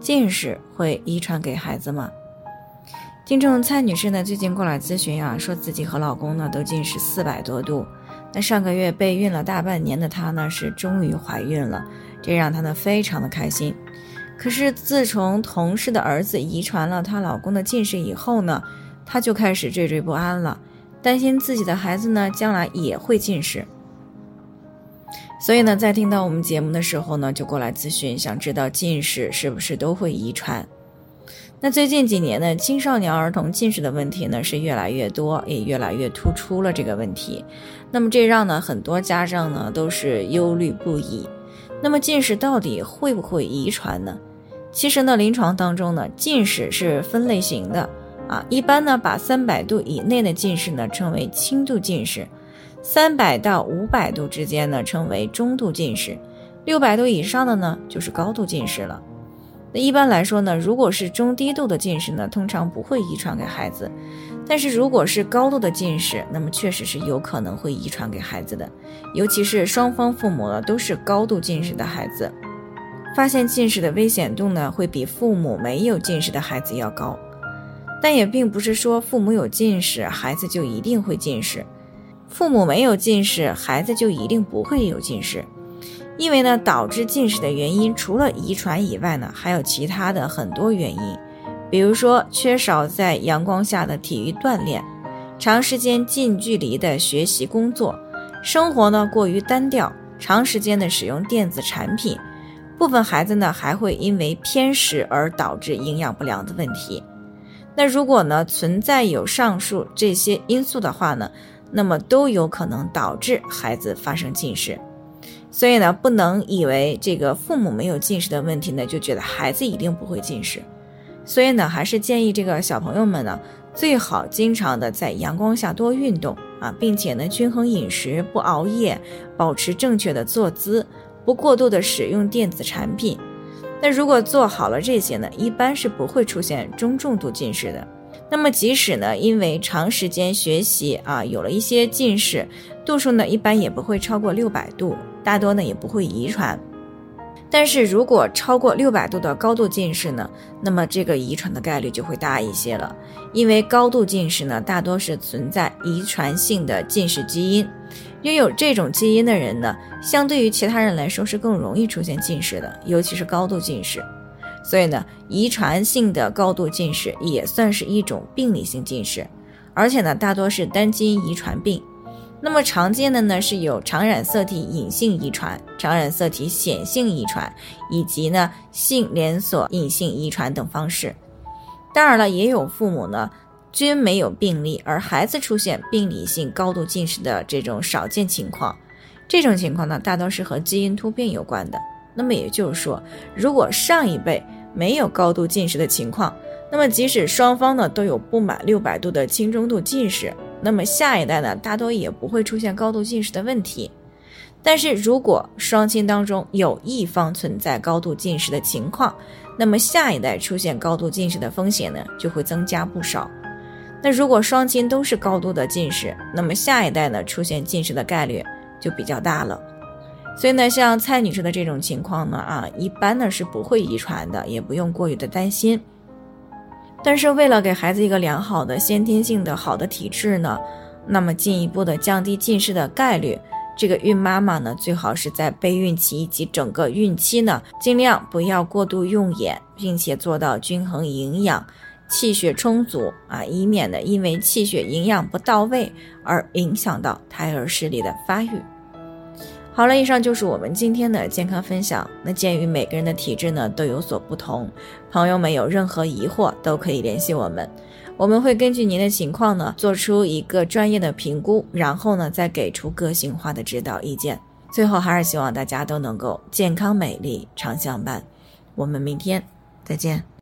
近视会遗传给孩子吗？听众蔡女士呢，最近过来咨询啊，说自己和老公呢都近视四百多度。那上个月备孕了大半年的她呢，是终于怀孕了。这让她呢非常的开心，可是自从同事的儿子遗传了她老公的近视以后呢，她就开始惴惴不安了，担心自己的孩子呢将来也会近视。所以呢，在听到我们节目的时候呢，就过来咨询，想知道近视是不是都会遗传？那最近几年呢，青少年儿童近视的问题呢是越来越多，也越来越突出了这个问题。那么这让呢很多家长呢都是忧虑不已。那么近视到底会不会遗传呢？其实呢，临床当中呢，近视是分类型的啊。一般呢，把三百度以内的近视呢称为轻度近视，三百到五百度之间呢称为中度近视，六百度以上的呢就是高度近视了。那一般来说呢，如果是中低度的近视呢，通常不会遗传给孩子。但是如果是高度的近视，那么确实是有可能会遗传给孩子的，尤其是双方父母呢都是高度近视的孩子，发现近视的危险度呢会比父母没有近视的孩子要高。但也并不是说父母有近视，孩子就一定会近视；父母没有近视，孩子就一定不会有近视。因为呢，导致近视的原因除了遗传以外呢，还有其他的很多原因。比如说，缺少在阳光下的体育锻炼，长时间近距离的学习工作，生活呢过于单调，长时间的使用电子产品，部分孩子呢还会因为偏食而导致营养不良的问题。那如果呢存在有上述这些因素的话呢，那么都有可能导致孩子发生近视。所以呢，不能以为这个父母没有近视的问题呢，就觉得孩子一定不会近视。所以呢，还是建议这个小朋友们呢，最好经常的在阳光下多运动啊，并且呢，均衡饮食，不熬夜，保持正确的坐姿，不过度的使用电子产品。那如果做好了这些呢，一般是不会出现中重度近视的。那么即使呢，因为长时间学习啊，有了一些近视，度数呢，一般也不会超过六百度，大多呢也不会遗传。但是如果超过六百度的高度近视呢，那么这个遗传的概率就会大一些了。因为高度近视呢，大多是存在遗传性的近视基因，拥有这种基因的人呢，相对于其他人来说是更容易出现近视的，尤其是高度近视。所以呢，遗传性的高度近视也算是一种病理性近视，而且呢，大多是单基因遗传病。那么常见的呢是有常染色体隐性遗传、常染色体显性遗传，以及呢性连锁隐性遗传等方式。当然了，也有父母呢均没有病例，而孩子出现病理性高度近视的这种少见情况。这种情况呢大多是和基因突变有关的。那么也就是说，如果上一辈没有高度近视的情况，那么即使双方呢都有不满六百度的轻中度近视。那么下一代呢，大多也不会出现高度近视的问题。但是如果双亲当中有一方存在高度近视的情况，那么下一代出现高度近视的风险呢，就会增加不少。那如果双亲都是高度的近视，那么下一代呢出现近视的概率就比较大了。所以呢，像蔡女士的这种情况呢，啊，一般呢是不会遗传的，也不用过于的担心。但是为了给孩子一个良好的先天性的好的体质呢，那么进一步的降低近视的概率，这个孕妈妈呢最好是在备孕期以及整个孕期呢，尽量不要过度用眼，并且做到均衡营养、气血充足啊，以免呢因为气血营养不到位而影响到胎儿视力的发育。好了，以上就是我们今天的健康分享。那鉴于每个人的体质呢都有所不同，朋友们有任何疑惑都可以联系我们，我们会根据您的情况呢做出一个专业的评估，然后呢再给出个性化的指导意见。最后还是希望大家都能够健康美丽常相伴。我们明天再见。